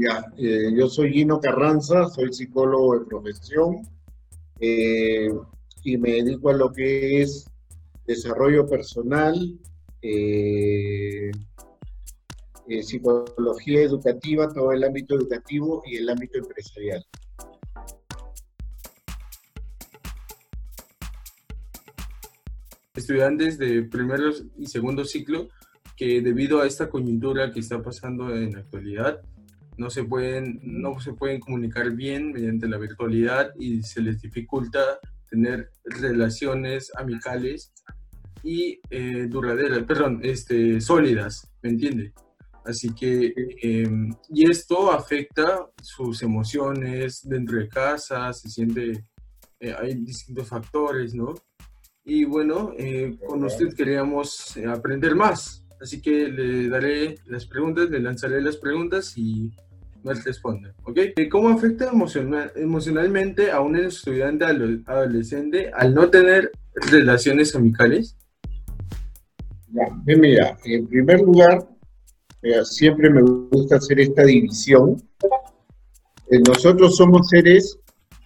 Ya, eh, yo soy Gino Carranza, soy psicólogo de profesión eh, y me dedico a lo que es desarrollo personal, eh, psicología educativa, todo el ámbito educativo y el ámbito empresarial. Estudiantes de primero y segundo ciclo que debido a esta coyuntura que está pasando en la actualidad, no se pueden, no se pueden comunicar bien mediante la virtualidad y se les dificulta tener relaciones amicales y eh, duraderas, perdón, este, sólidas, ¿me entiende? Así que, em, y esto afecta sus emociones dentro de casa, se siente, eh, hay distintos factores, ¿no? Y bueno, eh, con usted queríamos aprender más, así que le daré las preguntas, le lanzaré las preguntas y me responde, ¿ok? ¿Cómo afecta emocionalmente a un estudiante adolescente al no tener relaciones amicales? Mira, en primer lugar, siempre me gusta hacer esta división. Eh, nosotros somos seres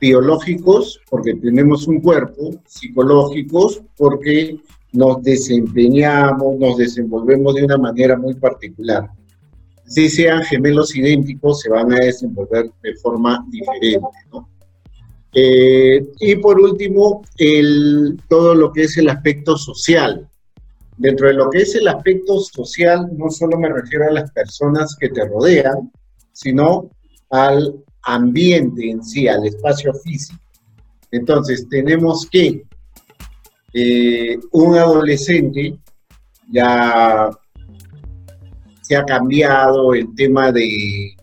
biológicos porque tenemos un cuerpo, psicológicos porque nos desempeñamos, nos desenvolvemos de una manera muy particular si sean gemelos idénticos, se van a desenvolver de forma diferente, ¿no? Eh, y por último, el, todo lo que es el aspecto social. Dentro de lo que es el aspecto social, no solo me refiero a las personas que te rodean, sino al ambiente en sí, al espacio físico. Entonces, tenemos que eh, un adolescente ya se ha cambiado el tema de,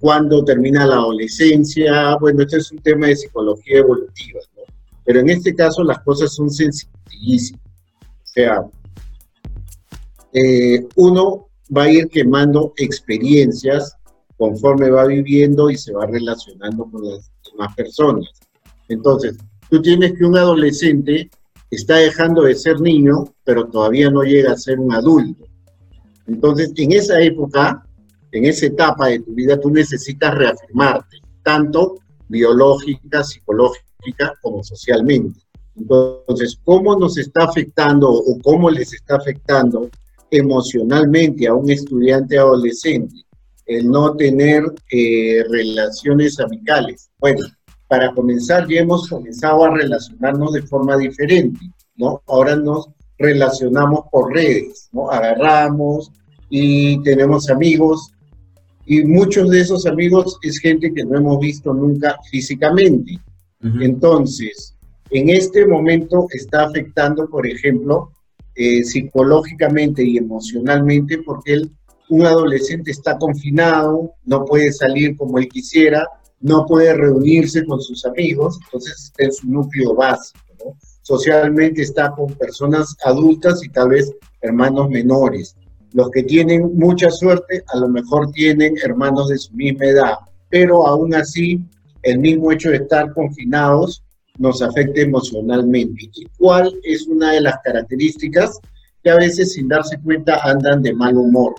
cuándo termina la adolescencia. Bueno, este es un tema de psicología evolutiva, ¿no? Pero en este caso las cosas son sencillísimas. O sea, eh, uno va a ir quemando experiencias conforme va viviendo y se va relacionando con las demás personas. Entonces, tú tienes que un adolescente está dejando de ser niño, pero todavía no llega a ser un adulto. Entonces, en esa época, en esa etapa de tu vida, tú necesitas reafirmarte, tanto biológica, psicológica como socialmente. Entonces, ¿cómo nos está afectando o cómo les está afectando emocionalmente a un estudiante adolescente el no tener eh, relaciones amicales? Bueno, para comenzar ya hemos comenzado a relacionarnos de forma diferente, ¿no? Ahora nos relacionamos por redes, ¿no? Agarramos y tenemos amigos y muchos de esos amigos es gente que no hemos visto nunca físicamente. Entonces, en este momento está afectando, por ejemplo, eh, psicológicamente y emocionalmente porque él, un adolescente está confinado, no puede salir como él quisiera, no puede reunirse con sus amigos, entonces está en su núcleo básico. socialmente está con personas adultas y tal vez hermanos menores. Los que tienen mucha suerte a lo mejor tienen hermanos de su misma edad, pero aún así el mismo hecho de estar confinados nos afecta emocionalmente. ¿Y cuál es una de las características que a veces sin darse cuenta andan de mal humor?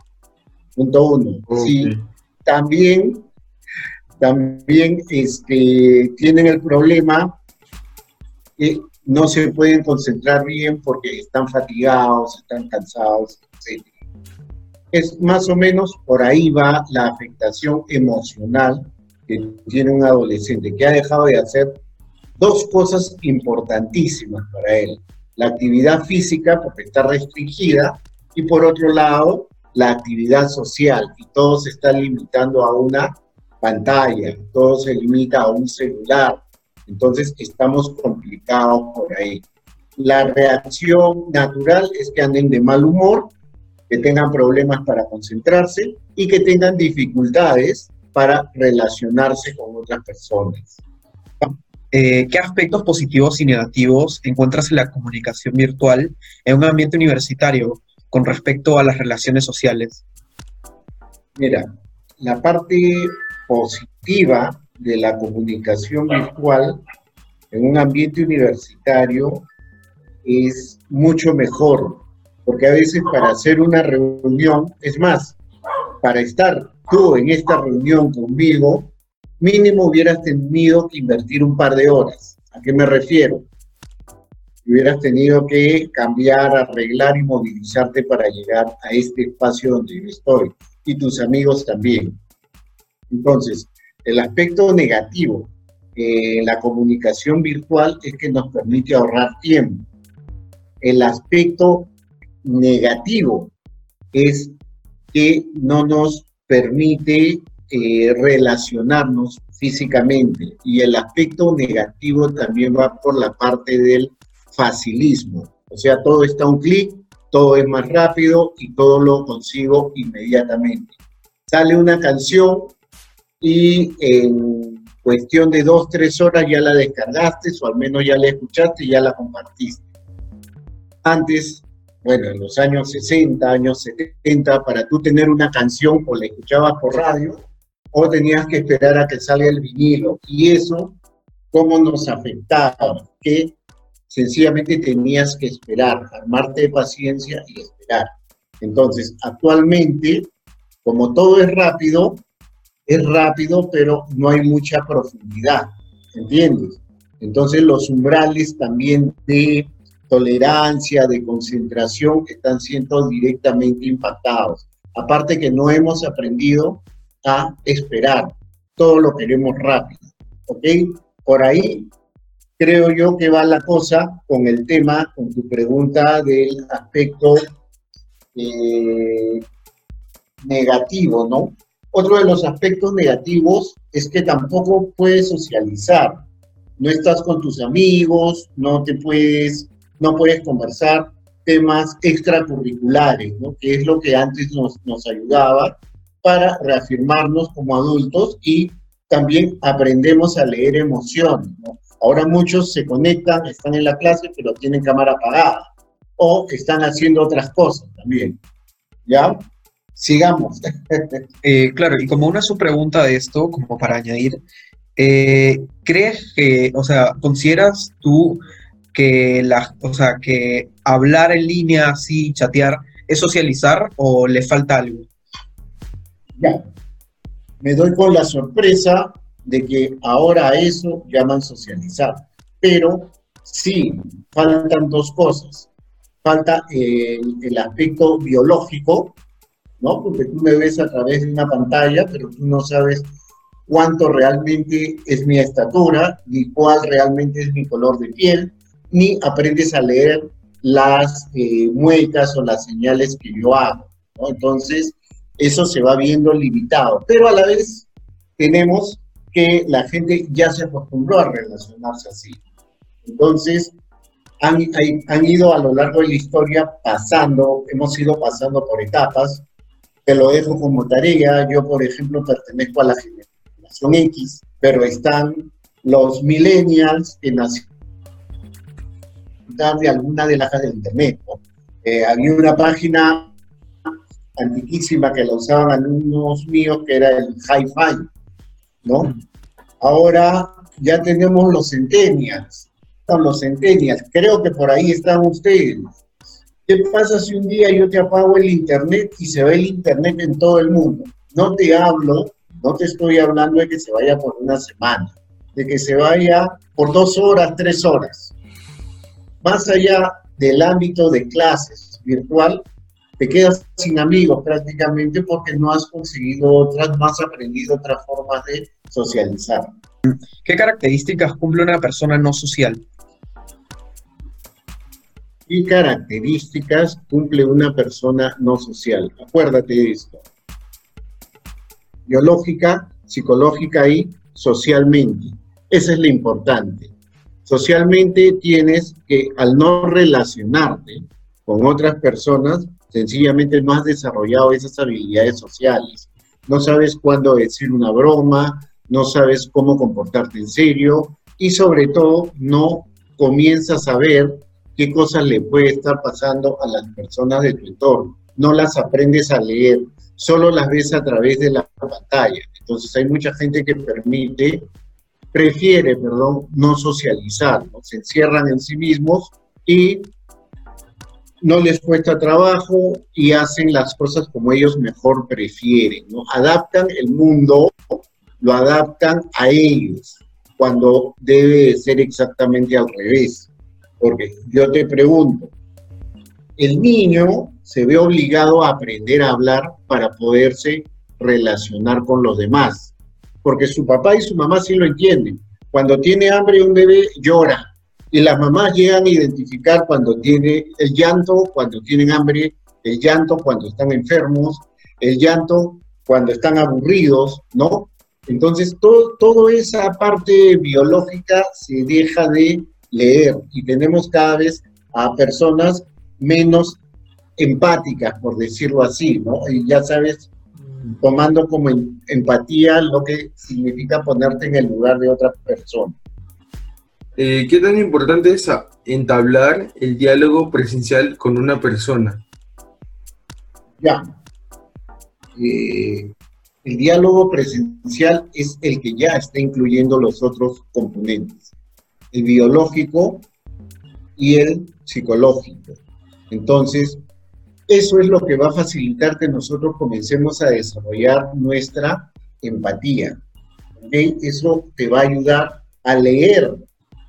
Punto uno. Sí, también, también este, tienen el problema que no se pueden concentrar bien porque están fatigados, están cansados, etc. Es más o menos por ahí va la afectación emocional que tiene un adolescente que ha dejado de hacer dos cosas importantísimas para él. La actividad física, porque está restringida, y por otro lado, la actividad social. Y todo se está limitando a una pantalla, todo se limita a un celular, entonces estamos complicados por ahí. La reacción natural es que anden de mal humor, que tengan problemas para concentrarse y que tengan dificultades para relacionarse con otras personas. Eh, ¿Qué aspectos positivos y negativos encuentras en la comunicación virtual en un ambiente universitario con respecto a las relaciones sociales? Mira, la parte positiva de la comunicación virtual en un ambiente universitario es mucho mejor, porque a veces para hacer una reunión, es más, para estar tú en esta reunión conmigo, mínimo hubieras tenido que invertir un par de horas. ¿A qué me refiero? Hubieras tenido que cambiar, arreglar y movilizarte para llegar a este espacio donde yo estoy y tus amigos también. Entonces, el aspecto negativo en la comunicación virtual es que nos permite ahorrar tiempo. El aspecto negativo es que no nos permite eh, relacionarnos físicamente y el aspecto negativo también va por la parte del facilismo. O sea, todo está a un clic, todo es más rápido y todo lo consigo inmediatamente. Sale una canción y en cuestión de dos, tres horas ya la descargaste o al menos ya la escuchaste y ya la compartiste. Antes, bueno, en los años 60, años 70, para tú tener una canción o la escuchabas por radio o tenías que esperar a que salga el vinilo. Y eso, ¿cómo nos afectaba? Que sencillamente tenías que esperar, armarte de paciencia y esperar. Entonces, actualmente, como todo es rápido, es rápido, pero no hay mucha profundidad, ¿entiendes? Entonces, los umbrales también de tolerancia, de concentración, están siendo directamente impactados. Aparte que no hemos aprendido a esperar, todo lo queremos rápido, ¿ok? Por ahí creo yo que va la cosa con el tema, con tu pregunta del aspecto eh, negativo, ¿no? Otro de los aspectos negativos es que tampoco puedes socializar. No estás con tus amigos, no te puedes, no puedes conversar temas extracurriculares, ¿no? Que es lo que antes nos, nos ayudaba para reafirmarnos como adultos y también aprendemos a leer emociones, ¿no? Ahora muchos se conectan, están en la clase, pero tienen cámara apagada o están haciendo otras cosas también. ¿Ya? Sigamos. Eh, claro, y como una subpregunta de esto, como para añadir, eh, ¿crees que, o sea, consideras tú que, la, o sea, que hablar en línea así, chatear, es socializar o le falta algo? Ya, me doy con la sorpresa de que ahora a eso llaman socializar. Pero sí, faltan dos cosas. Falta el, aspecto biológico, ¿no? Porque tú me ves a través de una pantalla, pero tú no sabes cuánto realmente es mi estatura, ni cuál realmente es mi color de piel, ni aprendes a leer las eh, muecas o las señales que yo hago. Entonces, eso se va viendo limitado, pero a la vez tenemos que la gente ya se acostumbró a relacionarse así. Entonces, han, han, ido a lo largo de la historia pasando, hemos ido pasando por etapas. Te lo dejo como tarea. Yo, por ejemplo, pertenezco a la generación X, pero están los millennials que nacieron de alguna de las del Internet. Eh, había una página antiquísima que la usaban alumnos míos que era el Hi-Fi ¿no? Ahora ya tenemos los centenias, están los centenias, creo que por ahí están ustedes. ¿Qué pasa si un día yo te apago el internet y se ve el internet en todo el mundo? No te hablo, no te estoy hablando de que se vaya por una semana, de que se vaya por dos horas, tres horas. Más allá del ámbito de clases virtual, te quedas sin amigos prácticamente porque no has conseguido otras, no has aprendido otras formas de socializar. ¿Qué características cumple una persona no social? ¿Qué características cumple una persona no social? Acuérdate de esto. Biológica, psicológica y socialmente. Esa es la importante. Socialmente tienes que, al no relacionarte con otras personas, sencillamente no has desarrollado esas habilidades sociales. No sabes cuándo decir una broma, no sabes cómo comportarte en serio y sobre todo no comienzas a ver qué cosas le puede estar pasando a las personas de tu entorno. No las aprendes a leer, solo las ves a través de la pantalla. Entonces hay mucha gente que permite, prefiere, perdón, no socializar, ¿no? se encierran en sí mismos y no les cuesta trabajo y hacen las cosas como ellos mejor prefieren, ¿no? Adaptan el mundo, lo adaptan a ellos, cuando debe ser exactamente al revés. Porque yo te pregunto, el niño se ve obligado a aprender a hablar para poderse relacionar con los demás, porque su papá y su mamá sí lo entienden. Cuando tiene hambre un bebé llora, y las mamás llegan a identificar cuando tiene el llanto, cuando tienen hambre, el llanto cuando están enfermos, el llanto cuando están aburridos, ¿no? Entonces, todo, toda esa parte biológica se deja de leer y tenemos cada vez a personas menos empáticas, por decirlo así, ¿no? Y ya sabes, tomando como empatía lo que significa ponerte en el lugar de otra persona. Eh, ¿Qué tan importante es entablar el diálogo presencial con una persona? Ya. Eh, el diálogo presencial es el que ya está incluyendo los otros componentes, el biológico y el psicológico. Entonces, eso es lo que va a facilitar que nosotros comencemos a desarrollar nuestra empatía. Eso te va a ayudar a leer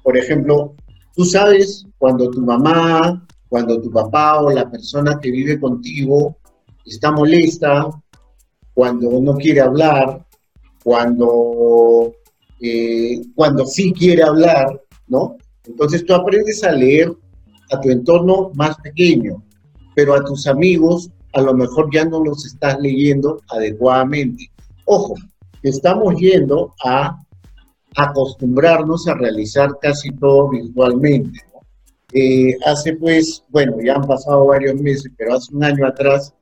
por ejemplo, tú sabes cuando tu mamá, cuando tu papá o la persona que vive contigo está molesta, cuando no quiere hablar, cuando, eh, cuando sí quiere hablar, ¿no? Entonces tú aprendes a leer a tu entorno más pequeño, pero a tus amigos a lo mejor ya no los estás leyendo adecuadamente. Ojo, estamos yendo a acostumbrarnos a realizar casi todo virtualmente. Eh, hace pues, bueno, ya han pasado varios meses, pero hace un año atrás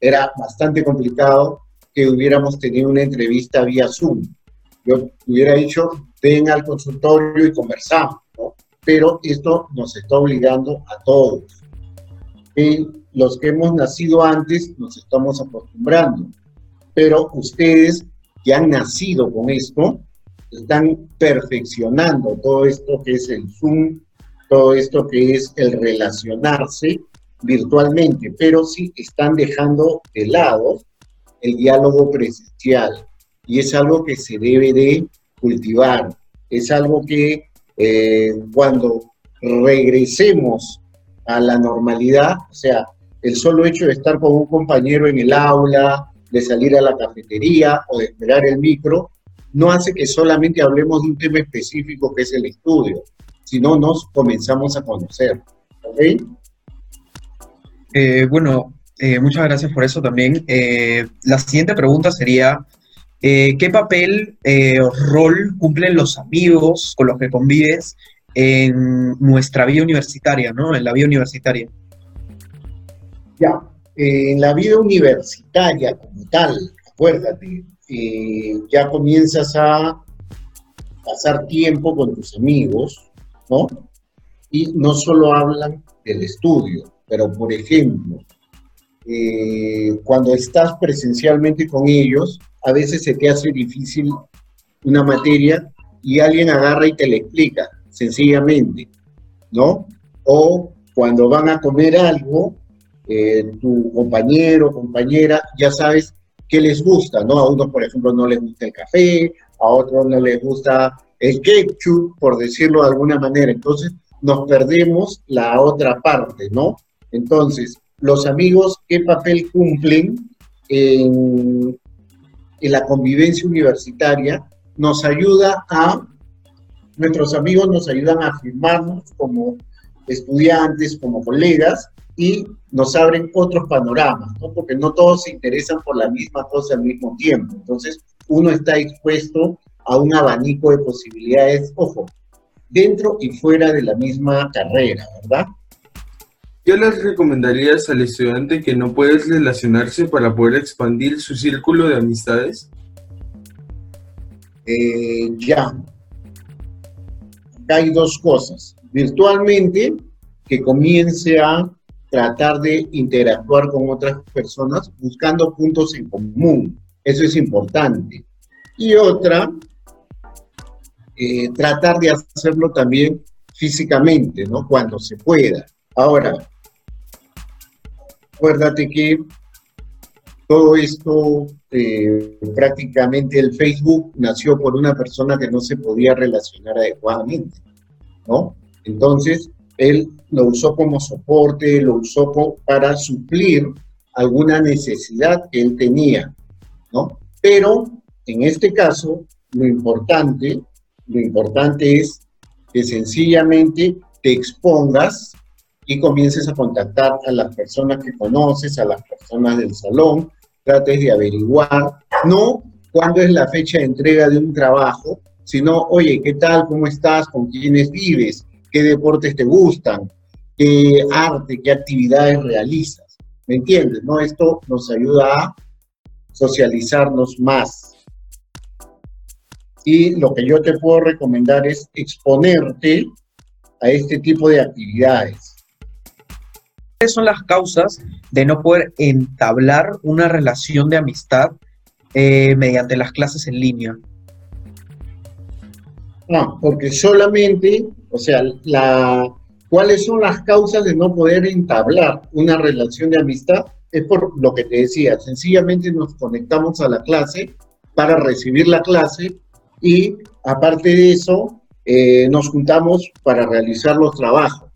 era bastante complicado que hubiéramos tenido una entrevista vía Zoom. Yo hubiera dicho, ven al consultorio y conversamos, ¿no? Pero esto nos está obligando a todos. Y los que hemos nacido antes nos estamos acostumbrando, pero ustedes que han nacido con esto, están perfeccionando todo esto que es el Zoom, todo esto que es el relacionarse virtualmente, pero sí están dejando de lado el diálogo presencial. Y es algo que se debe de cultivar, es algo que eh, cuando regresemos a la normalidad, o sea, el solo hecho de estar con un compañero en el aula, de salir a la cafetería o de esperar el micro, no hace que solamente hablemos de un tema específico que es el estudio, sino nos comenzamos a conocer. Eh, bueno, eh, muchas gracias por eso también. Eh, la siguiente pregunta sería, ¿qué papel o rol cumplen los amigos con los que convives en nuestra vida universitaria, ¿no? En la vida universitaria. Ya, en la vida universitaria como tal, acuérdate, ya comienzas a pasar tiempo con tus amigos, ¿no? Y no solo hablan del estudio, pero por ejemplo, eh, cuando estás presencialmente con ellos, a veces se te hace difícil una materia y alguien agarra y te la explica, sencillamente, ¿no? O cuando van a comer algo, eh, tu compañero o compañera ya sabes qué les gusta, ¿no? A uno, por ejemplo, no les gusta el café, a otros no les gusta el ketchup, por decirlo de alguna manera. Entonces, nos perdemos la otra parte, ¿no? Entonces, los amigos, ¿qué papel cumplen en, en la convivencia universitaria? Nos ayuda a, nuestros amigos nos ayudan a afirmarnos como estudiantes, como colegas, y nos abren otros panoramas, ¿no? porque no todos se interesan por la misma cosa al mismo tiempo. Entonces, uno está expuesto a un abanico de posibilidades, ojo, dentro y fuera de la misma carrera, ¿verdad? ¿Qué les recomendarías al estudiante que no puede relacionarse para poder expandir su círculo de amistades? Eh, ya. hay dos cosas. Virtualmente, que comience a tratar de interactuar con otras personas buscando puntos en común. Eso es importante. Y otra, eh, tratar de hacerlo también físicamente, ¿no? Cuando se pueda. Ahora, acuérdate que todo esto, eh, prácticamente el Facebook nació por una persona que no se podía relacionar adecuadamente, ¿no? Entonces, él lo usó como soporte, lo usó para suplir alguna necesidad que él tenía, ¿no? Pero en este caso, lo importante, lo importante es que sencillamente te expongas y comiences a contactar a las personas que conoces, a las personas del salón, trates de averiguar, no cuándo es la fecha de entrega de un trabajo, sino, oye, ¿qué tal? ¿Cómo estás? ¿Con quiénes vives? ¿Qué deportes te gustan? ¿Qué arte? ¿Qué actividades realizas? ¿Me entiendes? ¿No? Esto nos ayuda a socializarnos más. Y lo que yo te puedo recomendar es exponerte a este tipo de actividades. ¿Cuáles son las causas de no poder entablar una relación de amistad eh, mediante las clases en línea? No, porque solamente, o sea, ¿cuáles son las causas de no poder entablar una relación de amistad? Es por lo que te decía, sencillamente nos conectamos a la clase para recibir la clase y aparte de eso, eh, nos juntamos para realizar los trabajos.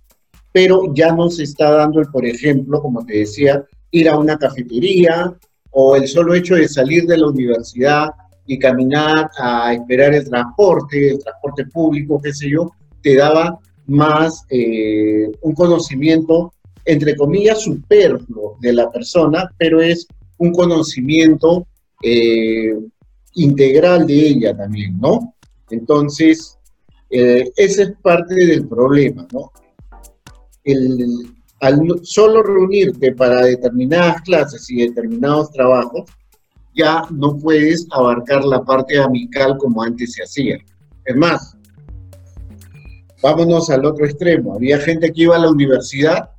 Pero ya nos está dando, el, por ejemplo, como te decía, ir a una cafetería o el solo hecho de salir de la universidad y caminar a esperar el transporte, el transporte público, qué sé yo, te daba más eh, un conocimiento, entre comillas, superfluo de la persona, pero es un conocimiento eh, integral de ella también, ¿no? Entonces, eh, ese es parte del problema, ¿no? El, al solo reunirte para determinadas clases y determinados trabajos, ya no puedes abarcar la parte amical como antes se hacía. Es más, vámonos al otro extremo. Había gente que iba a la universidad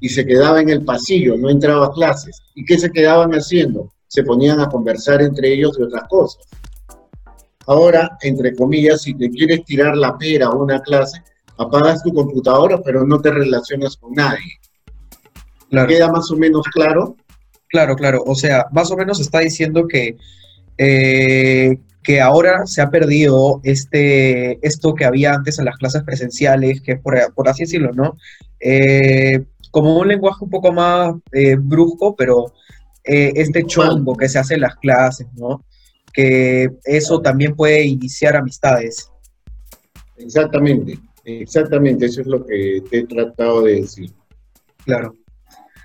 y se quedaba en el pasillo, no entraba a clases. ¿Y qué se quedaban haciendo? Se ponían a conversar entre ellos de otras cosas. Ahora, entre comillas, si te quieres tirar la pera a una clase, apagas tu computadora, pero no te relacionas con nadie. ¿Queda más o menos claro? Claro, claro. O sea, más o menos está diciendo que, eh, que ahora se ha perdido este, esto que había antes en las clases presenciales, que por, por así decirlo, ¿no? Eh, como un lenguaje un poco más eh, brusco, pero este chongo que se hace en las clases, ¿no? que eso también puede iniciar amistades. Exactamente, exactamente, eso es lo que te he tratado de decir. Claro.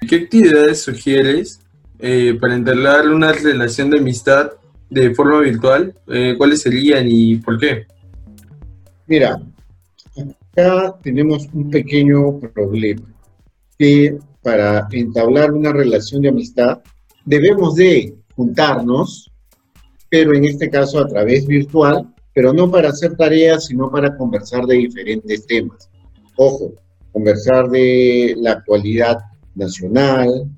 ¿Qué actividades sugieres eh, para entablar una relación de amistad de forma virtual? Eh, ¿Cuáles serían y por qué? Mira, acá tenemos un pequeño problema, que para entablar una relación de amistad debemos de juntarnos pero en este caso a través virtual, pero no para hacer tareas, sino para conversar de diferentes temas. Ojo, conversar de la actualidad nacional,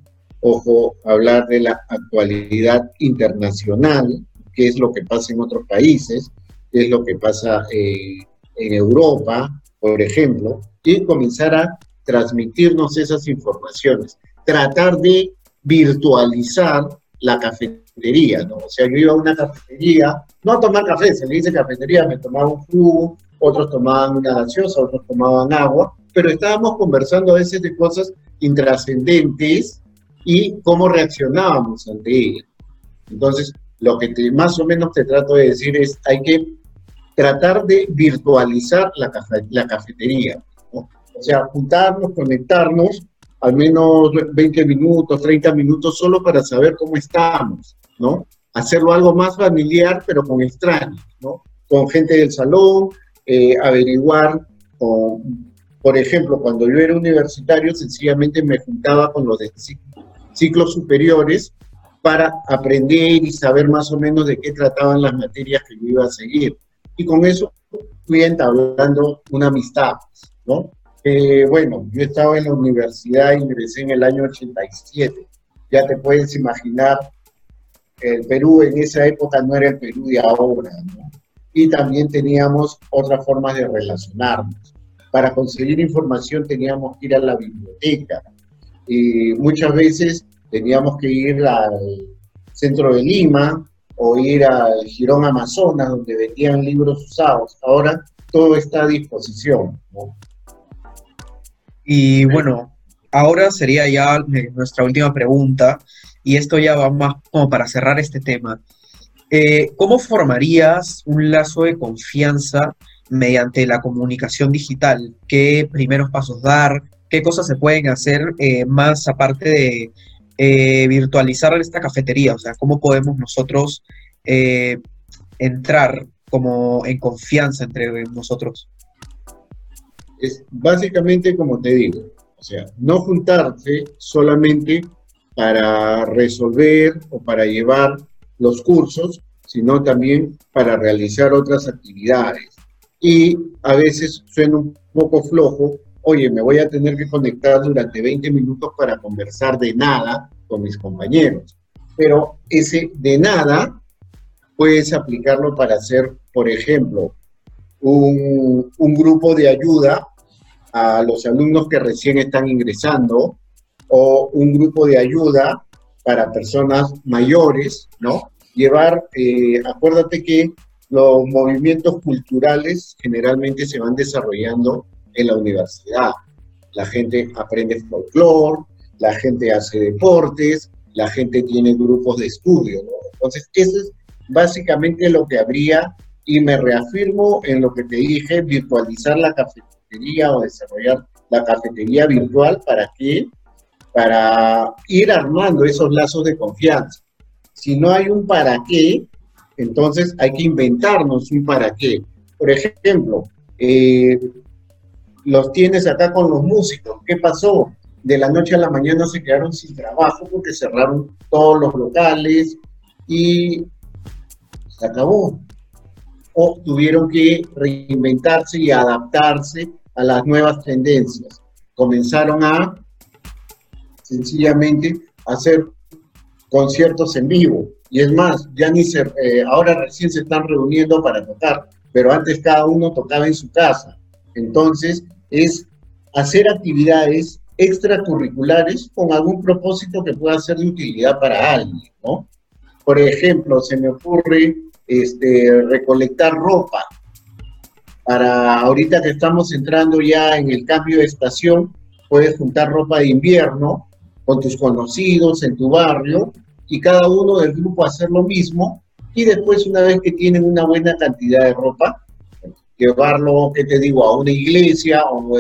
ojo, hablar de la actualidad internacional, qué es lo que pasa en otros países, qué es lo que pasa eh, en Europa, por ejemplo, y comenzar a transmitirnos esas informaciones. Tratar de virtualizar la cafetería, ¿no? O sea, yo iba a una cafetería, no a tomar café, se le dice cafetería, me tomaba un jugo, otros tomaban una gaseosa, otros tomaban agua, pero estábamos conversando a veces de cosas intrascendentes y cómo reaccionábamos ante ellas. Entonces, lo que más o menos te trato de decir es, hay que tratar de virtualizar la, la cafetería, ¿no? O sea, juntarnos, conectarnos al menos 20 minutos, 30 minutos solo para saber cómo estamos, ¿no? Hacerlo algo más familiar, pero con extraños, ¿no? Con gente del salón, eh, averiguar, por ejemplo, cuando yo era universitario, sencillamente me juntaba con los de ciclos superiores para aprender y saber más o menos de qué trataban las materias que yo iba a seguir. Y con eso fui entablando una amistad, ¿no? bueno, yo estaba en la universidad, ingresé en el año 87. Ya te puedes imaginar el Perú en esa época no era el Perú de ahora, ¿no? Y también teníamos otras formas de relacionarnos. Para conseguir información teníamos que ir a la biblioteca. Y muchas veces teníamos que ir al centro de Lima o ir al Girón Amazonas, donde vendían libros usados. Ahora todo está a disposición. Y bueno, ahora sería ya nuestra última pregunta, y esto ya va más como para cerrar este tema. Eh, ¿Cómo formarías un lazo de confianza mediante la comunicación digital? ¿Qué primeros pasos dar? ¿Qué cosas se pueden hacer eh, más aparte de eh, virtualizar esta cafetería? O sea, ¿cómo podemos nosotros entrar como en confianza entre nosotros? Es básicamente como te digo, o sea, no juntarse solamente para resolver o para llevar los cursos, sino también para realizar otras actividades. Y a veces suena un poco flojo, oye, me voy a tener que conectar durante 20 minutos para conversar de nada con mis compañeros. Pero ese de nada puedes aplicarlo para hacer, por ejemplo, un, grupo de ayuda a los alumnos que recién están ingresando o un grupo de ayuda para personas mayores, ¿no? Llevar, eh, acuérdate que los movimientos culturales generalmente se van desarrollando en la universidad. La gente aprende folclore, la gente hace deportes, la gente tiene grupos de estudio. Entonces, eso es básicamente lo que habría, y me reafirmo en lo que te dije, virtualizar la cafetería o desarrollar la cafetería virtual para que para ir armando esos lazos de confianza. Si no hay un para qué, entonces hay que inventarnos un para qué. Por ejemplo, eh, los tienes acá con los músicos. ¿Qué pasó? De la noche a la mañana se quedaron sin trabajo porque cerraron todos los locales y se acabó o tuvieron que reinventarse y adaptarse a las nuevas tendencias. Comenzaron a sencillamente hacer conciertos en vivo. Y es más, ya ni se, eh, ahora recién se están reuniendo para tocar, pero antes cada uno tocaba en su casa. Entonces, es hacer actividades extracurriculares con algún propósito que pueda ser de utilidad para alguien, ¿no? Por ejemplo, se me ocurre este, recolectar ropa. Para ahorita que estamos entrando ya en el cambio de estación, puedes juntar ropa de invierno con tus conocidos en tu barrio y cada uno del grupo hacer lo mismo y después una vez que tienen una buena cantidad de ropa, llevarlo, ¿qué te digo?, a una iglesia o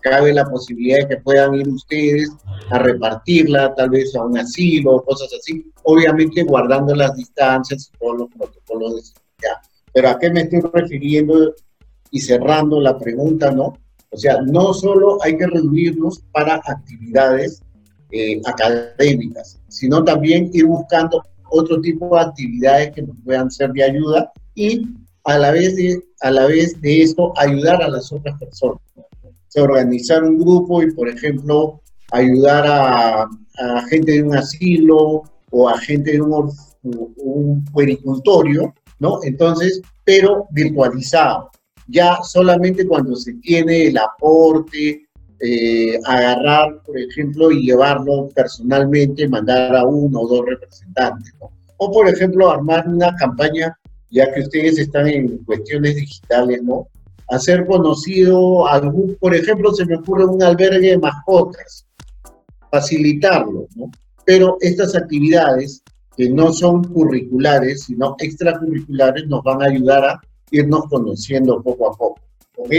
cabe la posibilidad de que puedan ir ustedes a repartirla, tal vez a un asilo, cosas así, obviamente guardando las distancias y todos los protocolos de seguridad. Pero a qué me estoy refiriendo y cerrando la pregunta, ¿no? O sea, no solo hay que reunirnos para actividades eh, académicas, sino también ir buscando otro tipo de actividades que nos puedan ser de ayuda y a la vez de, a la vez de esto ayudar a las otras personas organizar un grupo y, por ejemplo, ayudar a, gente de un asilo o a gente de un, un puericultorio, ¿no? Entonces, pero virtualizado. Ya solamente cuando se tiene el aporte, eh, agarrar, por ejemplo, y llevarlo personalmente, mandar a uno o dos representantes, ¿no? O, por ejemplo, armar una campaña, ya que ustedes están en cuestiones digitales, ¿no? hacer conocido algún, por ejemplo, se me ocurre un albergue de mascotas, facilitarlo, ¿no? Pero estas actividades que no son curriculares, sino extracurriculares, nos van a ayudar a irnos conociendo poco a poco, ¿ok?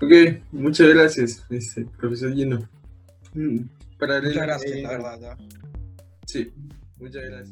Ok, muchas gracias, este, profesor Gino. Mm, muchas gracias, la verdad. Sí, Mücadele.